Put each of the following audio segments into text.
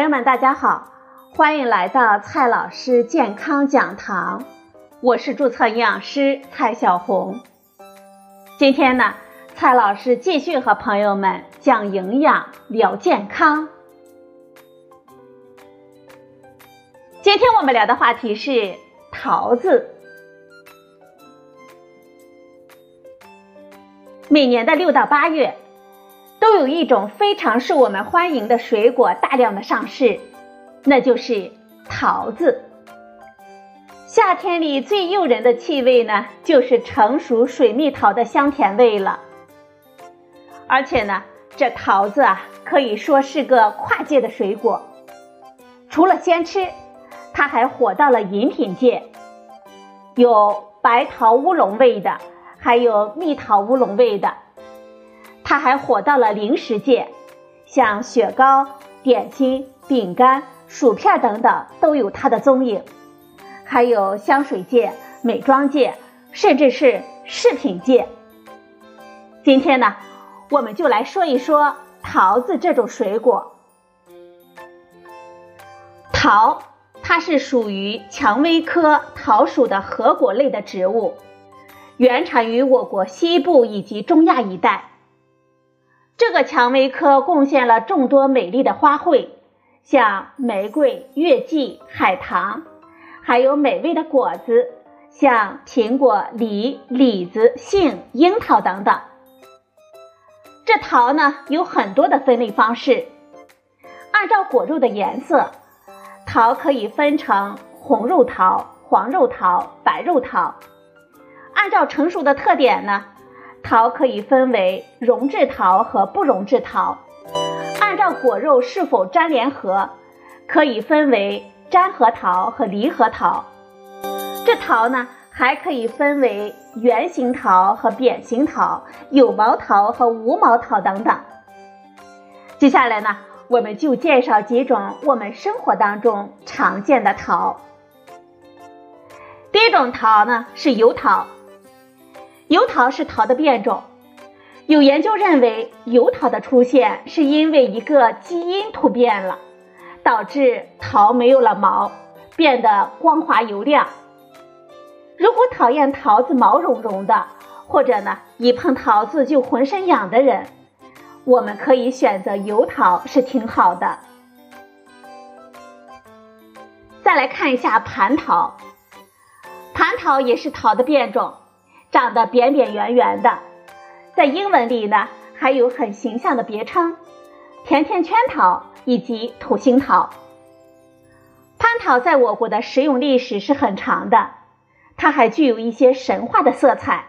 朋友们，大家好，欢迎来到蔡老师健康讲堂，我是注册营养师蔡小红。今天呢，蔡老师继续和朋友们讲营养、聊健康。今天我们聊的话题是桃子。每年的六到八月。都有一种非常受我们欢迎的水果大量的上市，那就是桃子。夏天里最诱人的气味呢，就是成熟水蜜桃的香甜味了。而且呢，这桃子啊，可以说是个跨界的水果。除了鲜吃，它还火到了饮品界，有白桃乌龙味的，还有蜜桃乌龙味的。它还火到了零食界，像雪糕、点心、饼干、薯片等等都有它的踪影，还有香水界、美妆界，甚至是饰品界。今天呢，我们就来说一说桃子这种水果。桃，它是属于蔷薇科桃属的核果类的植物，原产于我国西部以及中亚一带。这个蔷薇科贡献了众多美丽的花卉，像玫瑰、月季、海棠，还有美味的果子，像苹果、梨、李子、杏、樱桃等等。这桃呢有很多的分类方式，按照果肉的颜色，桃可以分成红肉桃、黄肉桃、白肉桃。按照成熟的特点呢。桃可以分为溶质桃和不溶质桃，按照果肉是否粘连合，可以分为粘合桃和离合桃。这桃呢，还可以分为圆形桃和扁形桃，有毛桃和无毛桃等等。接下来呢，我们就介绍几种我们生活当中常见的桃。第一种桃呢是油桃。油桃是桃的变种，有研究认为，油桃的出现是因为一个基因突变了，导致桃没有了毛，变得光滑油亮。如果讨厌桃子毛茸茸的，或者呢一碰桃子就浑身痒的人，我们可以选择油桃，是挺好的。再来看一下蟠桃，蟠桃也是桃的变种。长得扁扁圆圆的，在英文里呢还有很形象的别称“甜甜圈桃”以及“土星桃”。蟠桃在我国的食用历史是很长的，它还具有一些神话的色彩，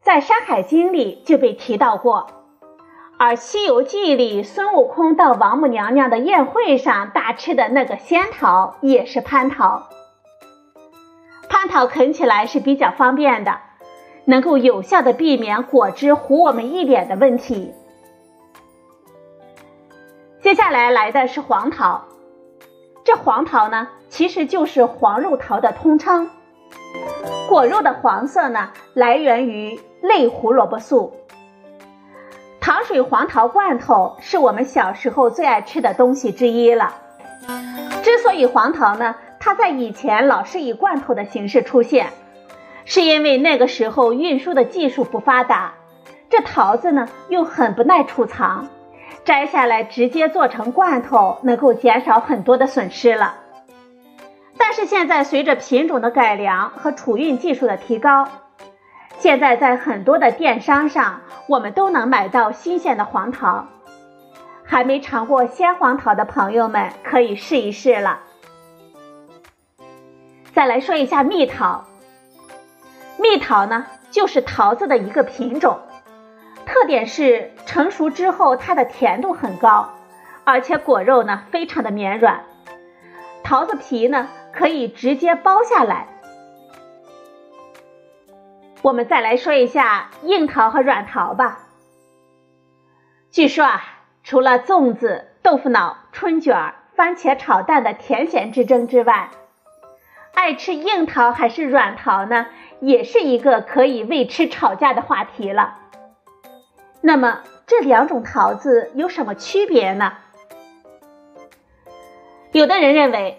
在《山海经》里就被提到过，而《西游记》里孙悟空到王母娘娘的宴会上大吃的那个仙桃也是蟠桃。蟠桃啃起来是比较方便的。能够有效的避免果汁糊我们一脸的问题。接下来来的是黄桃，这黄桃呢其实就是黄肉桃的通称，果肉的黄色呢来源于类胡萝卜素。糖水黄桃罐头是我们小时候最爱吃的东西之一了。之所以黄桃呢，它在以前老是以罐头的形式出现。是因为那个时候运输的技术不发达，这桃子呢又很不耐储藏，摘下来直接做成罐头，能够减少很多的损失了。但是现在随着品种的改良和储运技术的提高，现在在很多的电商上，我们都能买到新鲜的黄桃。还没尝过鲜黄桃的朋友们可以试一试了。再来说一下蜜桃。蜜桃呢，就是桃子的一个品种，特点是成熟之后它的甜度很高，而且果肉呢非常的绵软，桃子皮呢可以直接剥下来。我们再来说一下硬桃和软桃吧。据说啊，除了粽子、豆腐脑、春卷、番茄炒蛋的甜咸之争之外，爱吃硬桃还是软桃呢？也是一个可以为吃吵架的话题了。那么这两种桃子有什么区别呢？有的人认为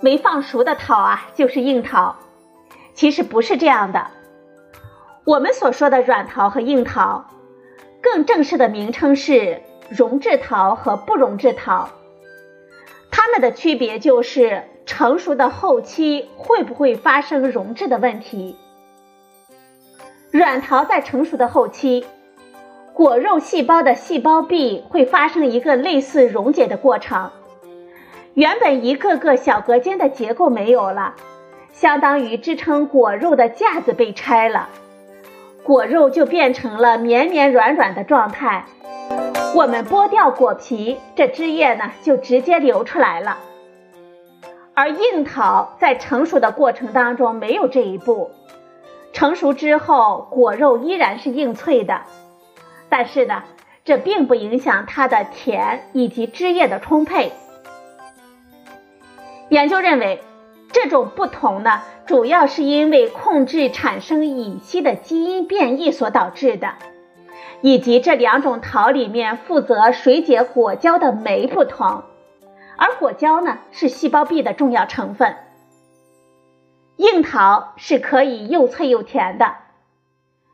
没放熟的桃啊就是硬桃，其实不是这样的。我们所说的软桃和硬桃，更正式的名称是溶质桃和不溶质桃。它们的区别就是成熟的后期会不会发生溶质的问题。软桃在成熟的后期，果肉细胞的细胞壁会发生一个类似溶解的过程，原本一个个小隔间的结构没有了，相当于支撑果肉的架子被拆了。果肉就变成了绵绵软软的状态，我们剥掉果皮，这汁液呢就直接流出来了。而硬桃在成熟的过程当中没有这一步，成熟之后果肉依然是硬脆的，但是呢，这并不影响它的甜以及汁液的充沛。研究认为。这种不同呢，主要是因为控制产生乙烯的基因变异所导致的，以及这两种桃里面负责水解果胶的酶不同，而果胶呢是细胞壁的重要成分。硬桃是可以又脆又甜的，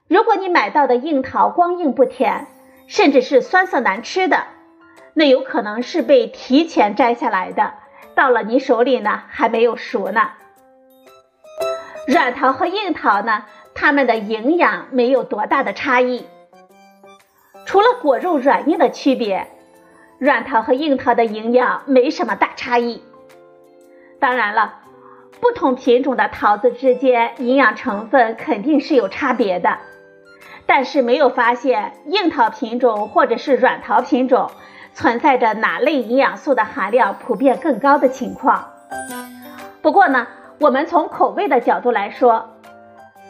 如果你买到的硬桃光硬不甜，甚至是酸涩难吃的，那有可能是被提前摘下来的。到了你手里呢，还没有熟呢。软桃和硬桃呢，它们的营养没有多大的差异，除了果肉软硬的区别，软桃和硬桃的营养没什么大差异。当然了，不同品种的桃子之间营养成分肯定是有差别的，但是没有发现硬桃品种或者是软桃品种。存在着哪类营养素的含量普遍更高的情况？不过呢，我们从口味的角度来说，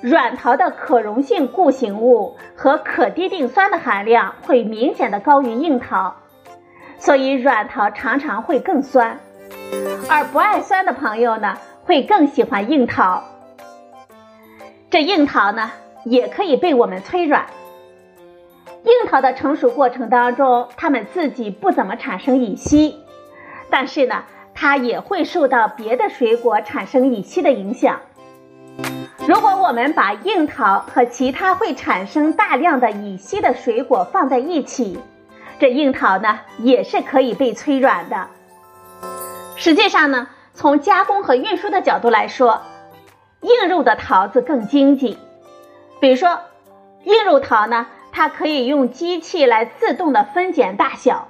软桃的可溶性固形物和可滴定酸的含量会明显的高于硬桃，所以软桃常常会更酸，而不爱酸的朋友呢，会更喜欢硬桃。这硬桃呢，也可以被我们催软。硬桃的成熟过程当中，它们自己不怎么产生乙烯，但是呢，它也会受到别的水果产生乙烯的影响。如果我们把硬桃和其他会产生大量的乙烯的水果放在一起，这硬桃呢也是可以被催软的。实际上呢，从加工和运输的角度来说，硬肉的桃子更经济。比如说，硬肉桃呢。它可以用机器来自动的分拣大小，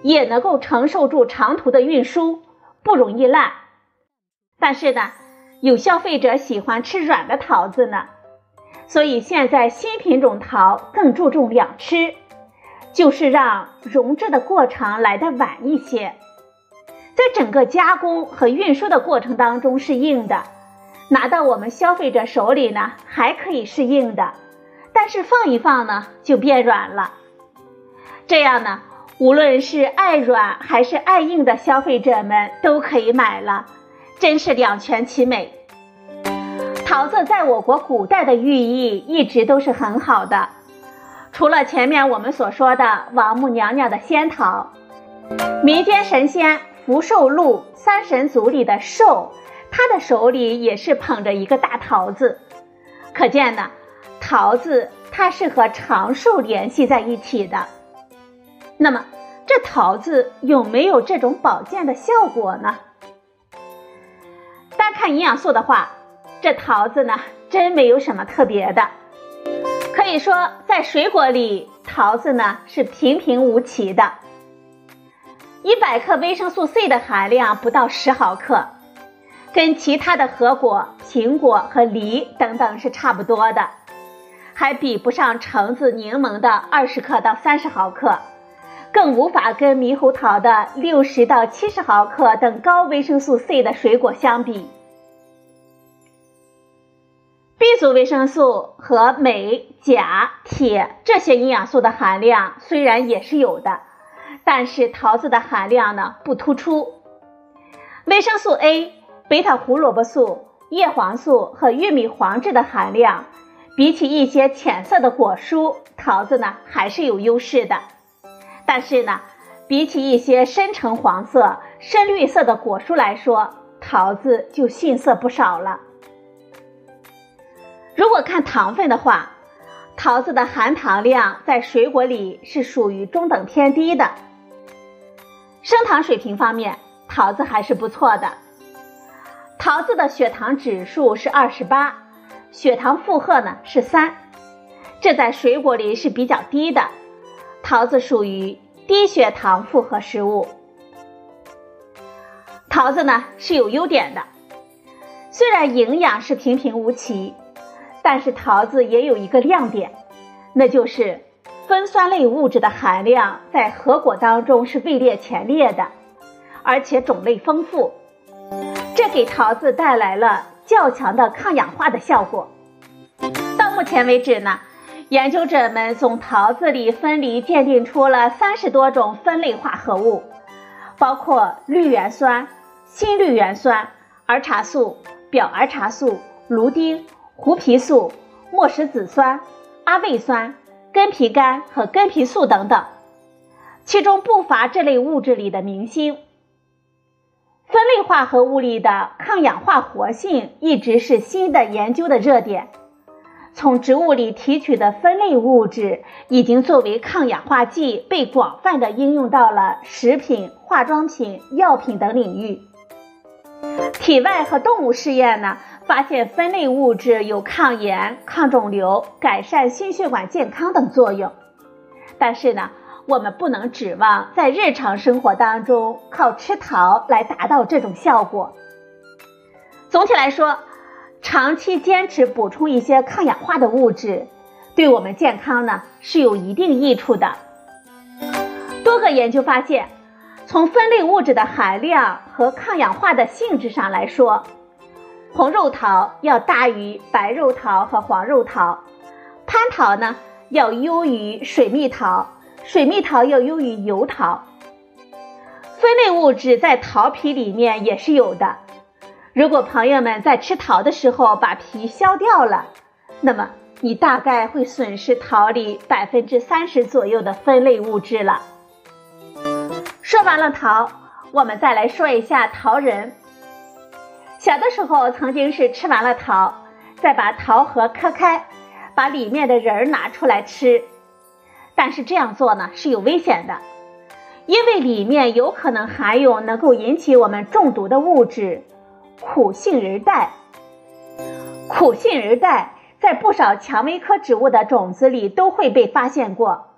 也能够承受住长途的运输，不容易烂。但是呢，有消费者喜欢吃软的桃子呢，所以现在新品种桃更注重两吃，就是让溶质的过程来得晚一些，在整个加工和运输的过程当中是硬的，拿到我们消费者手里呢还可以是硬的。但是放一放呢，就变软了。这样呢，无论是爱软还是爱硬的消费者们都可以买了，真是两全其美。桃子在我国古代的寓意一直都是很好的，除了前面我们所说的王母娘娘的仙桃，民间神仙福寿禄三神族里的寿，他的手里也是捧着一个大桃子，可见呢。桃子它是和长寿联系在一起的，那么这桃子有没有这种保健的效果呢？单看营养素的话，这桃子呢真没有什么特别的，可以说在水果里，桃子呢是平平无奇的。一百克维生素 C 的含量不到十毫克，跟其他的核果、苹果和梨等等是差不多的。还比不上橙子、柠檬的二十克到三十毫克，更无法跟猕猴桃的六十到七十毫克等高维生素 C 的水果相比。B 族维生素和镁、钾、铁这些营养素的含量虽然也是有的，但是桃子的含量呢不突出。维生素 A、贝塔胡萝卜素、叶黄素和玉米黄质的含量。比起一些浅色的果蔬，桃子呢还是有优势的。但是呢，比起一些深橙黄色、深绿色的果蔬来说，桃子就逊色不少了。如果看糖分的话，桃子的含糖量在水果里是属于中等偏低的。升糖水平方面，桃子还是不错的。桃子的血糖指数是二十八，血糖负荷呢是三，这在水果里是比较低的。桃子属于低血糖负荷食物。桃子呢是有优点的，虽然营养是平平无奇。但是桃子也有一个亮点，那就是酚酸类物质的含量在核果当中是位列前列的，而且种类丰富，这给桃子带来了较强的抗氧化的效果。到目前为止呢，研究者们从桃子里分离鉴定出了三十多种酚类化合物，包括绿原酸、新绿原酸、儿茶素、表儿茶素、芦丁。胡皮素、莫石子酸、阿魏酸、根皮苷和根皮素等等，其中不乏这类物质里的明星。分类化合物里的抗氧化活性一直是新的研究的热点。从植物里提取的分类物质已经作为抗氧化剂被广泛的应用到了食品、化妆品、药品等领域。体外和动物试验呢？发现分类物质有抗炎、抗肿瘤、改善心血管健康等作用，但是呢，我们不能指望在日常生活当中靠吃桃来达到这种效果。总体来说，长期坚持补充一些抗氧化的物质，对我们健康呢是有一定益处的。多个研究发现，从分类物质的含量和抗氧化的性质上来说。红肉桃要大于白肉桃和黄肉桃，蟠桃呢要优于水蜜桃，水蜜桃要优于油桃。酚类物质在桃皮里面也是有的。如果朋友们在吃桃的时候把皮削掉了，那么你大概会损失桃里百分之三十左右的酚类物质了。说完了桃，我们再来说一下桃仁。小的时候，曾经是吃完了桃，再把桃核磕开，把里面的仁儿拿出来吃。但是这样做呢是有危险的，因为里面有可能含有能够引起我们中毒的物质——苦杏仁苷。苦杏仁苷在不少蔷薇科植物的种子里都会被发现过，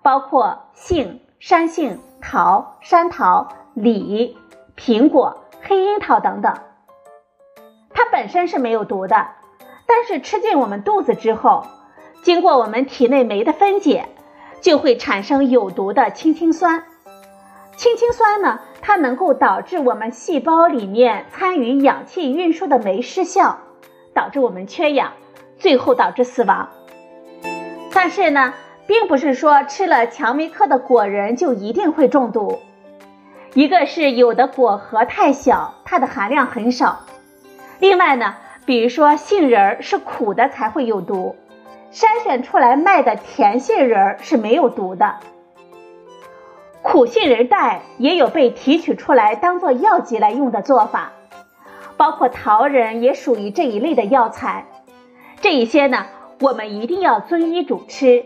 包括杏、山杏、桃、山桃、李、苹果、黑樱桃等等。它本身是没有毒的，但是吃进我们肚子之后，经过我们体内酶的分解，就会产生有毒的氢氰酸。氢氰酸呢，它能够导致我们细胞里面参与氧气运输的酶失效，导致我们缺氧，最后导致死亡。但是呢，并不是说吃了蔷薇科的果仁就一定会中毒。一个是有的果核太小，它的含量很少。另外呢，比如说杏仁儿是苦的才会有毒，筛选出来卖的甜杏仁儿是没有毒的。苦杏仁苷也有被提取出来当做药剂来用的做法，包括桃仁也属于这一类的药材。这一些呢，我们一定要遵医嘱吃，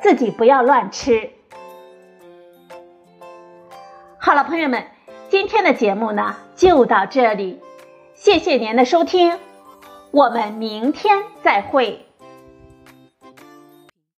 自己不要乱吃。好了，朋友们，今天的节目呢就到这里。谢谢您的收听，我们明天再会。